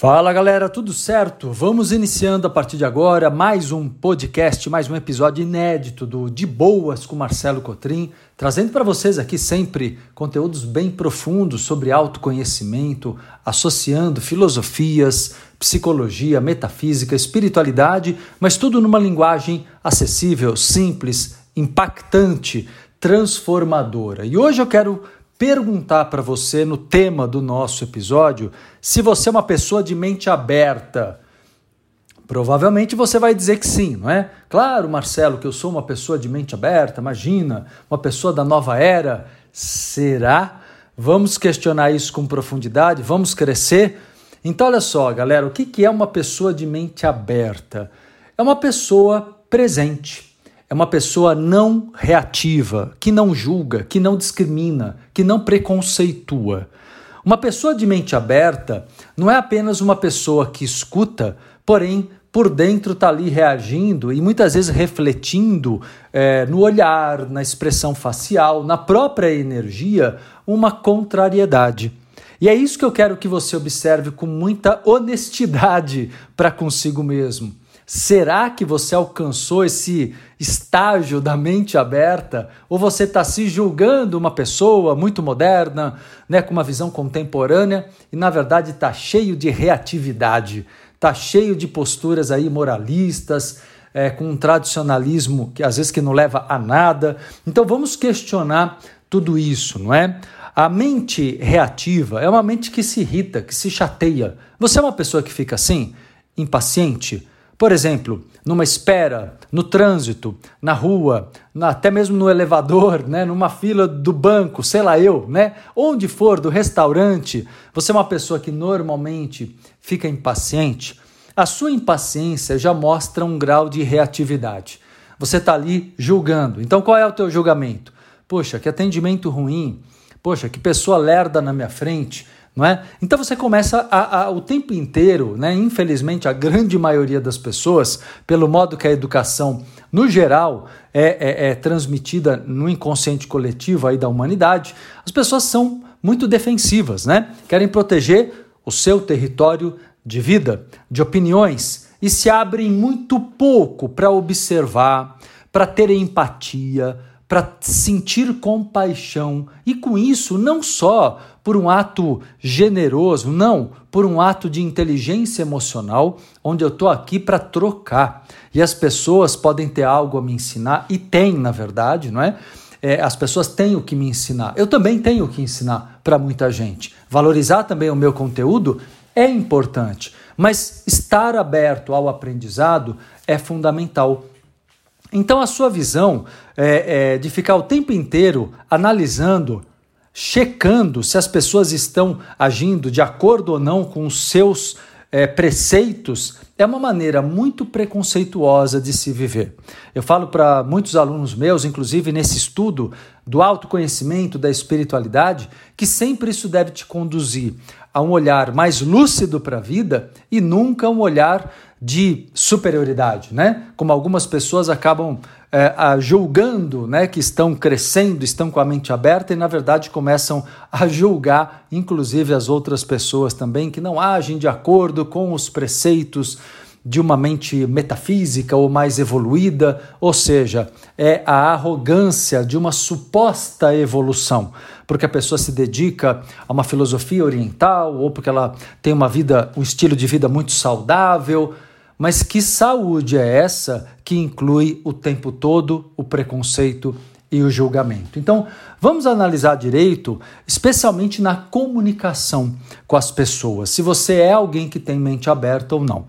Fala galera, tudo certo? Vamos iniciando a partir de agora mais um podcast, mais um episódio inédito do De Boas com Marcelo Cotrim, trazendo para vocês aqui sempre conteúdos bem profundos sobre autoconhecimento, associando filosofias, psicologia, metafísica, espiritualidade, mas tudo numa linguagem acessível, simples, impactante, transformadora. E hoje eu quero perguntar para você no tema do nosso episódio se você é uma pessoa de mente aberta. Provavelmente você vai dizer que sim, não é? Claro, Marcelo, que eu sou uma pessoa de mente aberta, imagina, uma pessoa da nova era. Será? Vamos questionar isso com profundidade, vamos crescer? Então, olha só, galera, o que é uma pessoa de mente aberta? É uma pessoa presente é uma pessoa não reativa, que não julga, que não discrimina, que não preconceitua. Uma pessoa de mente aberta não é apenas uma pessoa que escuta, porém por dentro está ali reagindo e muitas vezes refletindo é, no olhar, na expressão facial, na própria energia, uma contrariedade. E é isso que eu quero que você observe com muita honestidade para consigo mesmo. Será que você alcançou esse estágio da mente aberta? Ou você está se julgando uma pessoa muito moderna, né, com uma visão contemporânea e na verdade está cheio de reatividade, está cheio de posturas aí moralistas, é, com um tradicionalismo que às vezes que não leva a nada. Então vamos questionar tudo isso, não é? A mente reativa é uma mente que se irrita, que se chateia. Você é uma pessoa que fica assim, impaciente? Por exemplo, numa espera, no trânsito, na rua, até mesmo no elevador, né, numa fila do banco, sei lá eu, né, onde for, do restaurante, você é uma pessoa que normalmente fica impaciente, a sua impaciência já mostra um grau de reatividade. Você está ali julgando. Então qual é o teu julgamento? Poxa, que atendimento ruim. Poxa, que pessoa lerda na minha frente não é? Então você começa a, a, o tempo inteiro, né? infelizmente a grande maioria das pessoas, pelo modo que a educação no geral é, é, é transmitida no inconsciente coletivo aí da humanidade, as pessoas são muito defensivas, né? Querem proteger o seu território de vida, de opiniões e se abrem muito pouco para observar, para ter empatia, para sentir compaixão e com isso não só por um ato generoso, não, por um ato de inteligência emocional, onde eu estou aqui para trocar. E as pessoas podem ter algo a me ensinar, e tem, na verdade, não é? é as pessoas têm o que me ensinar. Eu também tenho o que ensinar para muita gente. Valorizar também o meu conteúdo é importante, mas estar aberto ao aprendizado é fundamental. Então, a sua visão é, é, de ficar o tempo inteiro analisando, checando se as pessoas estão agindo de acordo ou não com os seus é, preceitos, é uma maneira muito preconceituosa de se viver. Eu falo para muitos alunos meus, inclusive nesse estudo do autoconhecimento, da espiritualidade, que sempre isso deve te conduzir a um olhar mais lúcido para a vida e nunca um olhar de superioridade, né? Como algumas pessoas acabam é, julgando, né, que estão crescendo, estão com a mente aberta e na verdade começam a julgar, inclusive as outras pessoas também que não agem de acordo com os preceitos de uma mente metafísica ou mais evoluída, ou seja, é a arrogância de uma suposta evolução, porque a pessoa se dedica a uma filosofia oriental ou porque ela tem uma vida, um estilo de vida muito saudável, mas que saúde é essa que inclui o tempo todo o preconceito e o julgamento? Então, vamos analisar direito, especialmente na comunicação com as pessoas, se você é alguém que tem mente aberta ou não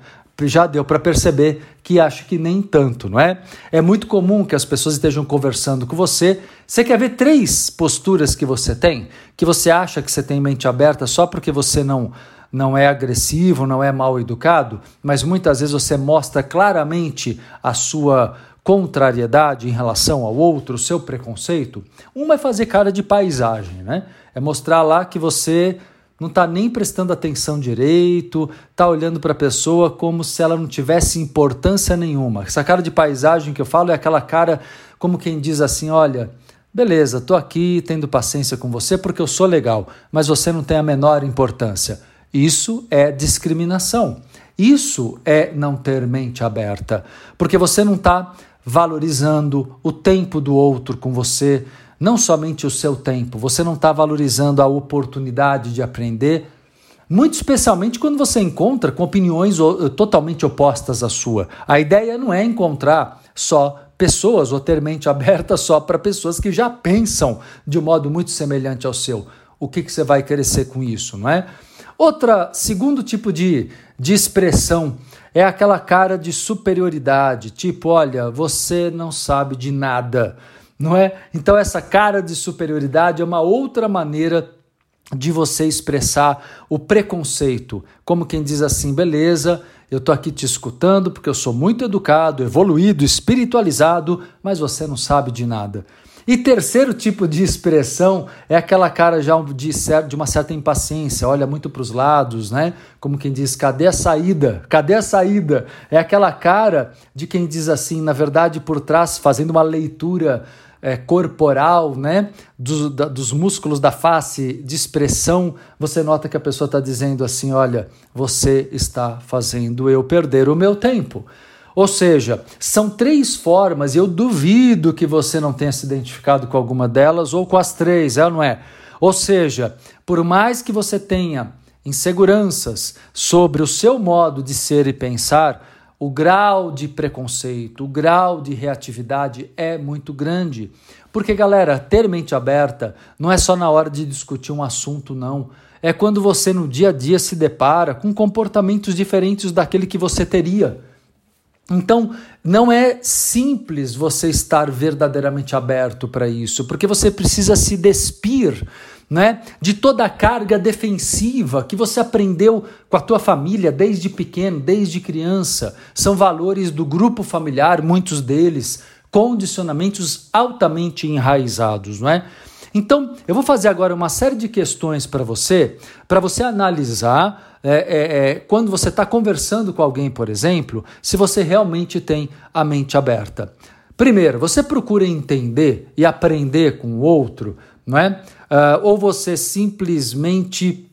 já deu para perceber que acho que nem tanto, não é? É muito comum que as pessoas estejam conversando com você. Você quer ver três posturas que você tem, que você acha que você tem mente aberta só porque você não não é agressivo, não é mal educado, mas muitas vezes você mostra claramente a sua contrariedade em relação ao outro, o seu preconceito. Uma é fazer cara de paisagem, né? É mostrar lá que você não está nem prestando atenção direito, está olhando para a pessoa como se ela não tivesse importância nenhuma. Essa cara de paisagem que eu falo é aquela cara como quem diz assim: olha, beleza, estou aqui tendo paciência com você porque eu sou legal, mas você não tem a menor importância. Isso é discriminação. Isso é não ter mente aberta, porque você não está valorizando o tempo do outro com você, não somente o seu tempo, você não está valorizando a oportunidade de aprender, muito especialmente quando você encontra com opiniões totalmente opostas à sua. A ideia não é encontrar só pessoas ou ter mente aberta só para pessoas que já pensam de um modo muito semelhante ao seu. O que, que você vai crescer com isso, não é? Outra, segundo tipo de, de expressão é aquela cara de superioridade, tipo, olha, você não sabe de nada, não é? Então essa cara de superioridade é uma outra maneira de você expressar o preconceito, como quem diz assim, beleza, eu estou aqui te escutando porque eu sou muito educado, evoluído, espiritualizado, mas você não sabe de nada. E terceiro tipo de expressão é aquela cara já de, de uma certa impaciência, olha muito para os lados, né? Como quem diz, cadê a saída? Cadê a saída? É aquela cara de quem diz assim, na verdade, por trás, fazendo uma leitura é, corporal, né, dos, da, dos músculos da face, de expressão, você nota que a pessoa está dizendo assim: olha, você está fazendo eu perder o meu tempo. Ou seja, são três formas, e eu duvido que você não tenha se identificado com alguma delas ou com as três, é ou não é? Ou seja, por mais que você tenha inseguranças sobre o seu modo de ser e pensar, o grau de preconceito, o grau de reatividade é muito grande. Porque, galera, ter mente aberta não é só na hora de discutir um assunto, não. É quando você no dia a dia se depara com comportamentos diferentes daquele que você teria. Então, não é simples você estar verdadeiramente aberto para isso, porque você precisa se despir né, de toda a carga defensiva que você aprendeu com a tua família desde pequeno, desde criança. São valores do grupo familiar, muitos deles, condicionamentos altamente enraizados, não é? Então, eu vou fazer agora uma série de questões para você, para você analisar é, é, é, quando você está conversando com alguém, por exemplo, se você realmente tem a mente aberta. Primeiro, você procura entender e aprender com o outro, não é? Uh, ou você simplesmente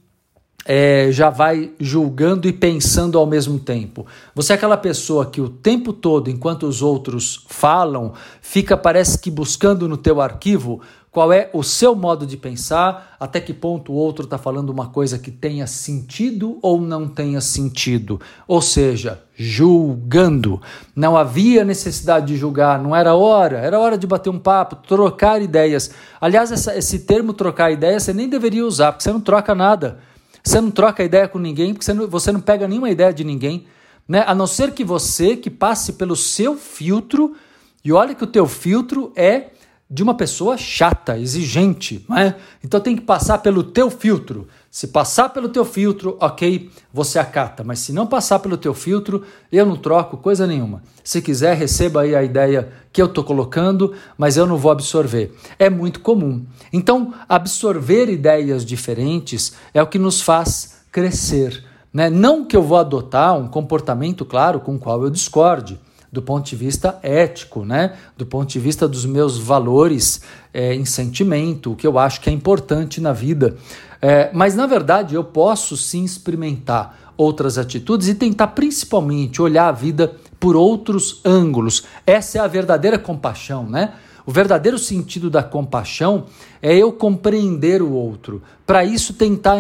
é, já vai julgando e pensando ao mesmo tempo. Você é aquela pessoa que o tempo todo, enquanto os outros falam, fica parece que buscando no teu arquivo qual é o seu modo de pensar, até que ponto o outro está falando uma coisa que tenha sentido ou não tenha sentido. Ou seja, julgando. Não havia necessidade de julgar, não era hora, era hora de bater um papo, trocar ideias. Aliás, essa, esse termo trocar ideias você nem deveria usar, porque você não troca nada. Você não troca ideia com ninguém, porque você não, você não pega nenhuma ideia de ninguém. Né? A não ser que você que passe pelo seu filtro, e olha que o teu filtro é de uma pessoa chata, exigente, não é? Então tem que passar pelo teu filtro. Se passar pelo teu filtro, ok, você acata. Mas se não passar pelo teu filtro, eu não troco coisa nenhuma. Se quiser, receba aí a ideia que eu estou colocando, mas eu não vou absorver. É muito comum. Então, absorver ideias diferentes é o que nos faz crescer. Né? Não que eu vou adotar um comportamento, claro, com o qual eu discorde do ponto de vista ético, né? do ponto de vista dos meus valores é, em sentimento, o que eu acho que é importante na vida. É, mas, na verdade, eu posso sim experimentar outras atitudes e tentar principalmente olhar a vida por outros ângulos. Essa é a verdadeira compaixão, né? O verdadeiro sentido da compaixão é eu compreender o outro. Para isso, tentar,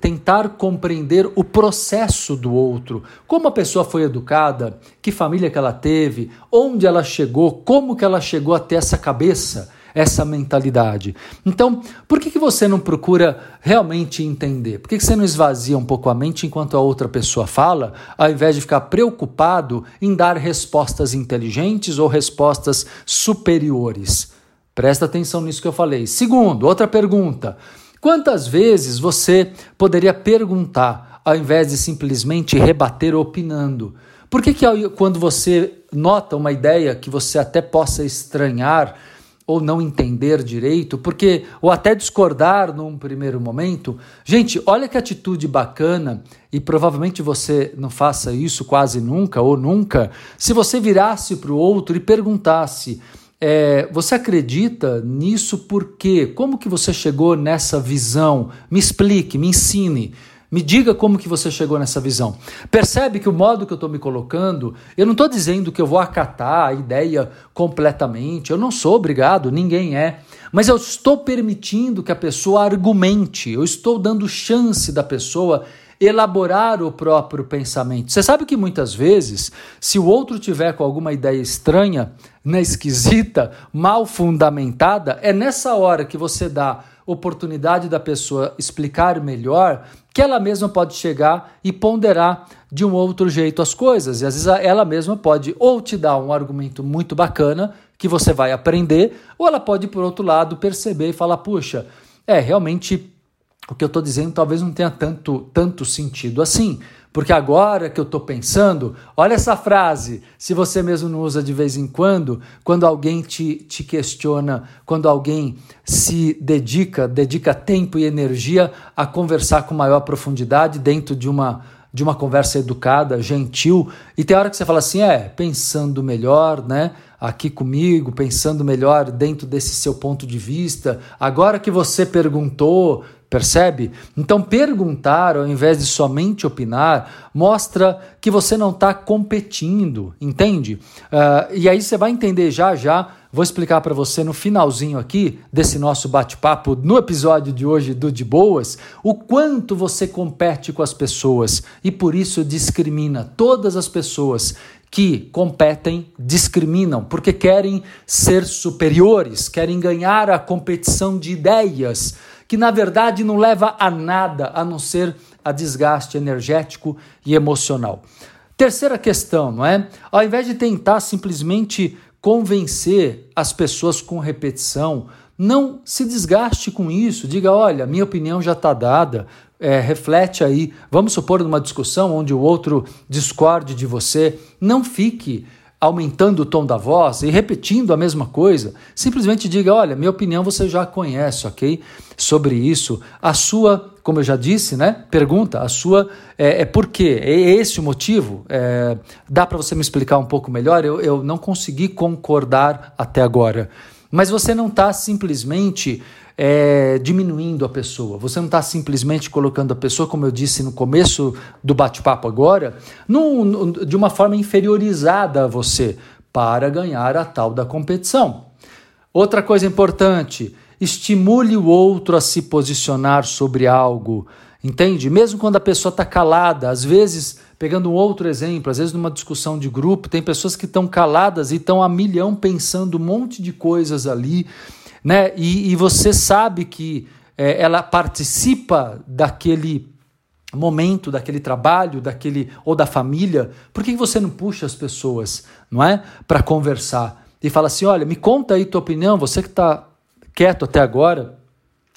tentar compreender o processo do outro. Como a pessoa foi educada, que família que ela teve, onde ela chegou, como que ela chegou até essa cabeça essa mentalidade. Então, por que, que você não procura realmente entender? Por que, que você não esvazia um pouco a mente enquanto a outra pessoa fala, ao invés de ficar preocupado em dar respostas inteligentes ou respostas superiores? Presta atenção nisso que eu falei. Segundo, outra pergunta. Quantas vezes você poderia perguntar ao invés de simplesmente rebater opinando? Por que, que quando você nota uma ideia que você até possa estranhar, ou não entender direito, porque ou até discordar num primeiro momento. Gente, olha que atitude bacana e provavelmente você não faça isso quase nunca ou nunca. Se você virasse para o outro e perguntasse: é, você acredita nisso por quê? Como que você chegou nessa visão? Me explique, me ensine. Me diga como que você chegou nessa visão. Percebe que o modo que eu estou me colocando, eu não estou dizendo que eu vou acatar a ideia completamente, eu não sou obrigado, ninguém é. Mas eu estou permitindo que a pessoa argumente, eu estou dando chance da pessoa elaborar o próprio pensamento. Você sabe que muitas vezes, se o outro tiver com alguma ideia estranha, né, esquisita, mal fundamentada, é nessa hora que você dá oportunidade da pessoa explicar melhor, que ela mesma pode chegar e ponderar de um outro jeito as coisas. E às vezes ela mesma pode ou te dar um argumento muito bacana que você vai aprender, ou ela pode, por outro lado, perceber e falar: puxa, é realmente o que eu estou dizendo talvez não tenha tanto, tanto sentido assim. Porque agora que eu estou pensando, olha essa frase, se você mesmo não usa de vez em quando, quando alguém te, te questiona, quando alguém se dedica, dedica tempo e energia a conversar com maior profundidade dentro de uma, de uma conversa educada, gentil, e tem hora que você fala assim, é, pensando melhor, né? Aqui comigo, pensando melhor dentro desse seu ponto de vista. Agora que você perguntou, Percebe? Então, perguntar ao invés de somente opinar mostra que você não está competindo, entende? Uh, e aí você vai entender já já. Vou explicar para você no finalzinho aqui desse nosso bate-papo, no episódio de hoje do De Boas, o quanto você compete com as pessoas e por isso discrimina todas as pessoas que competem discriminam porque querem ser superiores, querem ganhar a competição de ideias que na verdade não leva a nada a não ser a desgaste energético e emocional. Terceira questão, não é? Ao invés de tentar simplesmente convencer as pessoas com repetição, não se desgaste com isso. Diga: olha, minha opinião já está dada. É, reflete aí. Vamos supor numa discussão onde o outro discorde de você. Não fique aumentando o tom da voz e repetindo a mesma coisa, simplesmente diga: olha, minha opinião você já conhece, ok? Sobre isso. A sua, como eu já disse, né? Pergunta: a sua é, é por quê? É esse o motivo? É, dá para você me explicar um pouco melhor? Eu, eu não consegui concordar até agora. Mas você não está simplesmente é, diminuindo a pessoa. Você não está simplesmente colocando a pessoa, como eu disse no começo do bate-papo agora, num, de uma forma inferiorizada a você para ganhar a tal da competição. Outra coisa importante, estimule o outro a se posicionar sobre algo. Entende? Mesmo quando a pessoa está calada, às vezes, pegando um outro exemplo, às vezes numa discussão de grupo, tem pessoas que estão caladas e estão a milhão pensando um monte de coisas ali né? E, e você sabe que é, ela participa daquele momento, daquele trabalho, daquele ou da família. Por que você não puxa as pessoas, não é, para conversar e fala assim, olha, me conta aí tua opinião, você que está quieto até agora,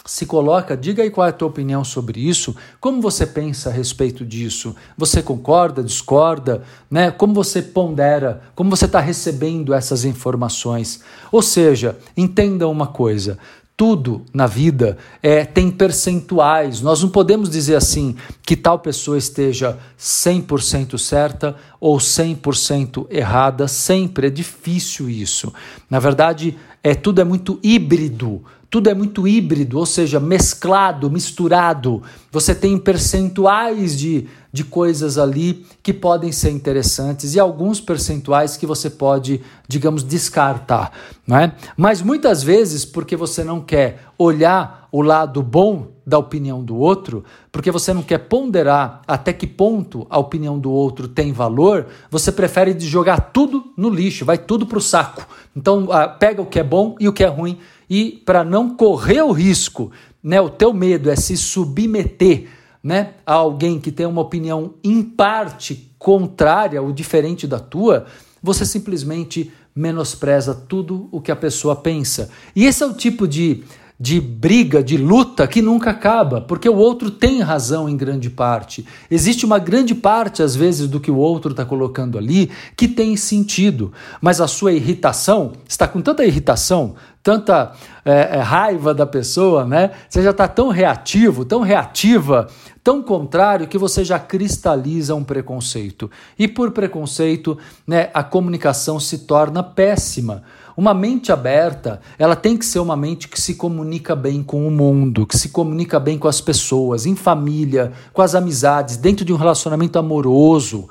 se coloca, diga aí qual é a tua opinião sobre isso, como você pensa a respeito disso, você concorda, discorda, né? Como você pondera, como você está recebendo essas informações. Ou seja, entenda uma coisa: tudo na vida é, tem percentuais. Nós não podemos dizer assim que tal pessoa esteja 100% certa ou 100% errada. Sempre é difícil isso. Na verdade, é tudo é muito híbrido tudo é muito híbrido, ou seja, mesclado, misturado. Você tem percentuais de, de coisas ali que podem ser interessantes e alguns percentuais que você pode, digamos, descartar. Não é? Mas muitas vezes, porque você não quer olhar o lado bom da opinião do outro, porque você não quer ponderar até que ponto a opinião do outro tem valor, você prefere jogar tudo no lixo, vai tudo para o saco. Então, ah, pega o que é bom e o que é ruim e para não correr o risco, né, o teu medo é se submeter, né, a alguém que tem uma opinião em parte contrária ou diferente da tua, você simplesmente menospreza tudo o que a pessoa pensa. E esse é o tipo de de briga, de luta que nunca acaba, porque o outro tem razão em grande parte. Existe uma grande parte, às vezes, do que o outro está colocando ali que tem sentido, mas a sua irritação está com tanta irritação, tanta é, é, raiva da pessoa, né? Você já está tão reativo, tão reativa, tão contrário que você já cristaliza um preconceito. E por preconceito, né, a comunicação se torna péssima. Uma mente aberta, ela tem que ser uma mente que se comunica bem com o mundo, que se comunica bem com as pessoas, em família, com as amizades, dentro de um relacionamento amoroso.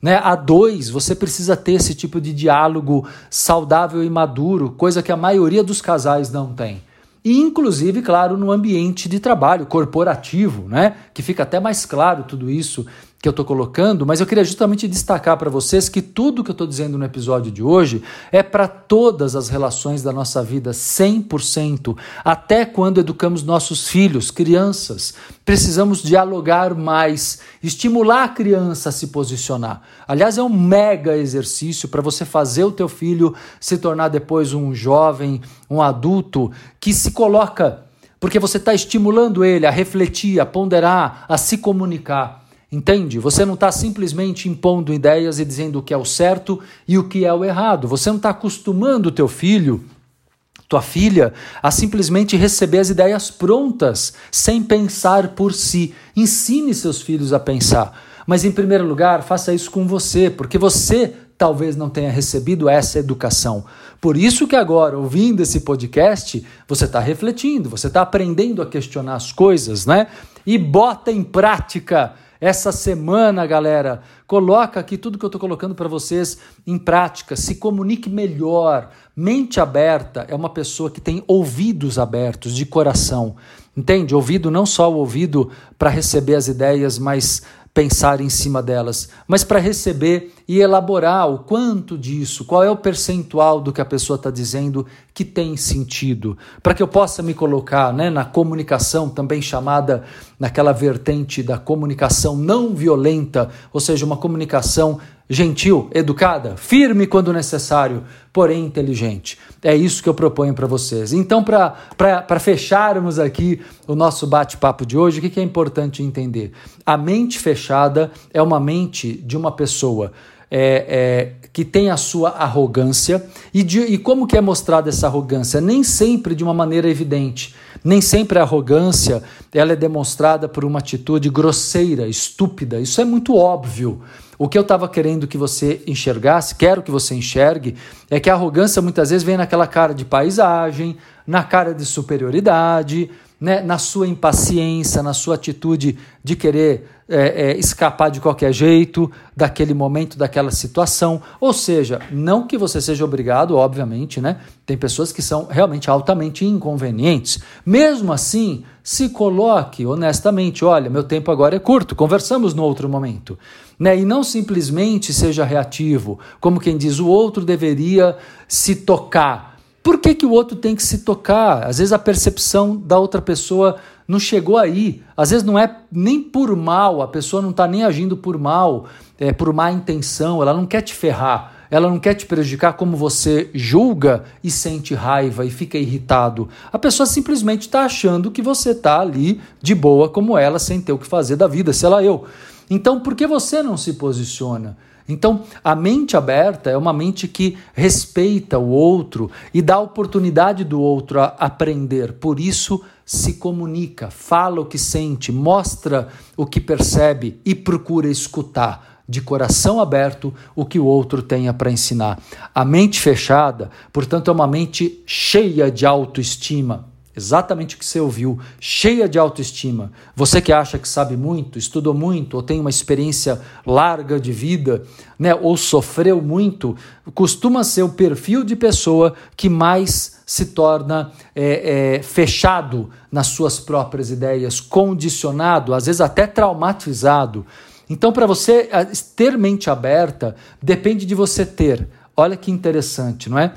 Né? A dois, você precisa ter esse tipo de diálogo saudável e maduro, coisa que a maioria dos casais não tem. E, inclusive, claro, no ambiente de trabalho corporativo, né? que fica até mais claro tudo isso que eu estou colocando, mas eu queria justamente destacar para vocês que tudo que eu estou dizendo no episódio de hoje é para todas as relações da nossa vida, 100%, até quando educamos nossos filhos, crianças. Precisamos dialogar mais, estimular a criança a se posicionar. Aliás, é um mega exercício para você fazer o teu filho se tornar depois um jovem, um adulto que se coloca, porque você está estimulando ele a refletir, a ponderar, a se comunicar. Entende? Você não está simplesmente impondo ideias e dizendo o que é o certo e o que é o errado. Você não está acostumando o teu filho, tua filha, a simplesmente receber as ideias prontas, sem pensar por si. Ensine seus filhos a pensar. Mas, em primeiro lugar, faça isso com você, porque você talvez não tenha recebido essa educação. Por isso que agora, ouvindo esse podcast, você está refletindo, você está aprendendo a questionar as coisas, né? E bota em prática essa semana, galera, coloca aqui tudo que eu estou colocando para vocês em prática. Se comunique melhor. Mente aberta é uma pessoa que tem ouvidos abertos de coração. Entende? Ouvido não só o ouvido para receber as ideias, mas pensar em cima delas, mas para receber e elaborar o quanto disso, qual é o percentual do que a pessoa está dizendo que tem sentido, para que eu possa me colocar né, na comunicação, também chamada naquela vertente da comunicação não violenta, ou seja, uma comunicação gentil, educada, firme quando necessário, porém inteligente. É isso que eu proponho para vocês. Então, para fecharmos aqui o nosso bate-papo de hoje, o que, que é importante entender? A mente fechada é uma mente de uma pessoa é, é, que tem a sua arrogância. E, de, e como que é mostrada essa arrogância? Nem sempre de uma maneira evidente. Nem sempre a arrogância ela é demonstrada por uma atitude grosseira, estúpida. Isso é muito óbvio. O que eu estava querendo que você enxergasse, quero que você enxergue, é que a arrogância muitas vezes vem naquela cara de paisagem, na cara de superioridade, né, na sua impaciência, na sua atitude de querer é, é, escapar de qualquer jeito daquele momento, daquela situação. Ou seja, não que você seja obrigado, obviamente, né? Tem pessoas que são realmente altamente inconvenientes. Mesmo assim, se coloque honestamente: olha, meu tempo agora é curto, conversamos no outro momento. Né? E não simplesmente seja reativo, como quem diz, o outro deveria se tocar por que, que o outro tem que se tocar? Às vezes a percepção da outra pessoa não chegou aí. Às vezes não é nem por mal, a pessoa não está nem agindo por mal, é, por má intenção, ela não quer te ferrar, ela não quer te prejudicar como você julga e sente raiva e fica irritado. A pessoa simplesmente está achando que você está ali de boa como ela, sem ter o que fazer da vida, sei lá eu. Então por que você não se posiciona? Então, a mente aberta é uma mente que respeita o outro e dá oportunidade do outro a aprender. Por isso, se comunica, fala o que sente, mostra o que percebe e procura escutar de coração aberto o que o outro tenha para ensinar. A mente fechada, portanto, é uma mente cheia de autoestima Exatamente o que você ouviu, cheia de autoestima. Você que acha que sabe muito, estudou muito, ou tem uma experiência larga de vida, né, ou sofreu muito, costuma ser o perfil de pessoa que mais se torna é, é, fechado nas suas próprias ideias, condicionado, às vezes até traumatizado. Então, para você ter mente aberta, depende de você ter. Olha que interessante, não é?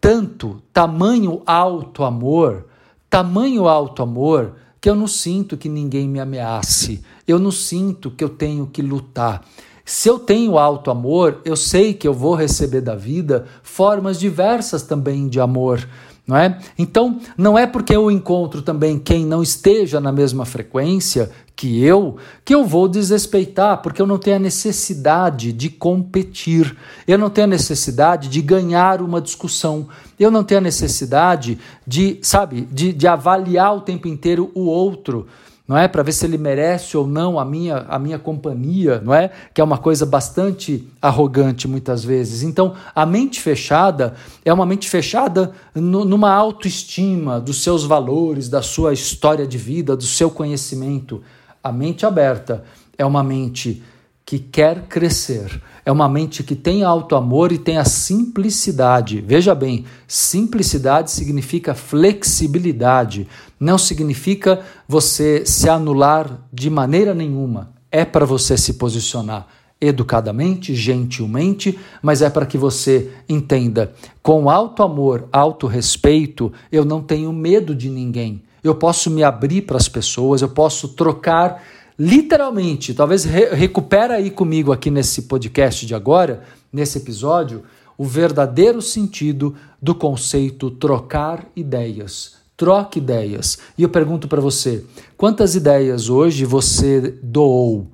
Tanto, tamanho alto amor tamanho alto amor que eu não sinto que ninguém me ameace, eu não sinto que eu tenho que lutar. Se eu tenho alto amor, eu sei que eu vou receber da vida formas diversas também de amor. Não é? Então, não é porque eu encontro também quem não esteja na mesma frequência que eu, que eu vou desrespeitar, porque eu não tenho a necessidade de competir, eu não tenho a necessidade de ganhar uma discussão, eu não tenho a necessidade de, sabe, de, de avaliar o tempo inteiro o outro não é? Para ver se ele merece ou não a minha, a minha companhia, não é? Que é uma coisa bastante arrogante muitas vezes. Então, a mente fechada é uma mente fechada no, numa autoestima dos seus valores, da sua história de vida, do seu conhecimento. A mente aberta é uma mente que quer crescer. É uma mente que tem alto amor e tem a simplicidade. Veja bem, simplicidade significa flexibilidade, não significa você se anular de maneira nenhuma. É para você se posicionar educadamente, gentilmente, mas é para que você entenda, com alto amor, alto respeito, eu não tenho medo de ninguém. Eu posso me abrir para as pessoas, eu posso trocar literalmente, talvez re recupera aí comigo aqui nesse podcast de agora, nesse episódio, o verdadeiro sentido do conceito trocar ideias. Troque ideias. E eu pergunto para você, quantas ideias hoje você doou?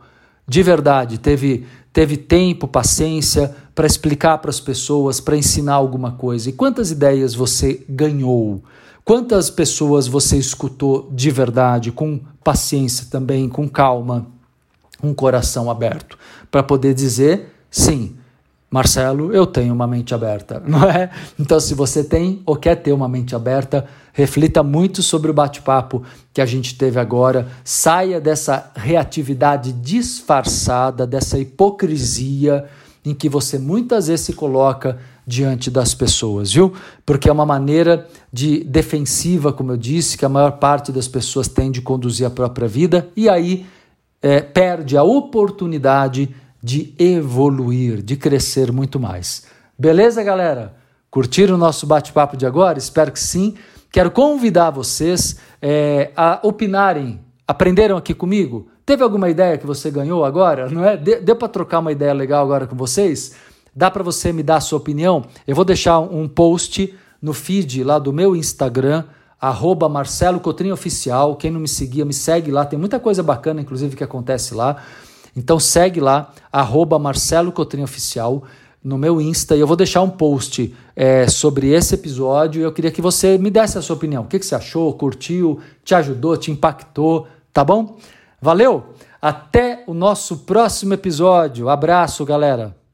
De verdade, teve teve tempo, paciência para explicar para as pessoas, para ensinar alguma coisa? E quantas ideias você ganhou? Quantas pessoas você escutou de verdade, com paciência também, com calma, um coração aberto, para poder dizer sim, Marcelo, eu tenho uma mente aberta, não é? Então, se você tem ou quer ter uma mente aberta, reflita muito sobre o bate-papo que a gente teve agora. Saia dessa reatividade disfarçada, dessa hipocrisia em que você muitas vezes se coloca diante das pessoas, viu? Porque é uma maneira de defensiva, como eu disse, que a maior parte das pessoas tem de conduzir a própria vida e aí é, perde a oportunidade de evoluir, de crescer muito mais. Beleza, galera? Curtiram o nosso bate-papo de agora? Espero que sim. Quero convidar vocês é, a opinarem. Aprenderam aqui comigo? Teve alguma ideia que você ganhou agora? Não é? Deu para trocar uma ideia legal agora com vocês? Dá para você me dar a sua opinião? Eu vou deixar um post no feed lá do meu Instagram, arroba Marcelo Cotrim Oficial. Quem não me seguia, me segue lá. Tem muita coisa bacana, inclusive, que acontece lá. Então segue lá, arroba Marcelo Cotrim Oficial no meu Insta e eu vou deixar um post é, sobre esse episódio eu queria que você me desse a sua opinião. O que, que você achou? Curtiu? Te ajudou? Te impactou? Tá bom? Valeu! Até o nosso próximo episódio. Abraço, galera!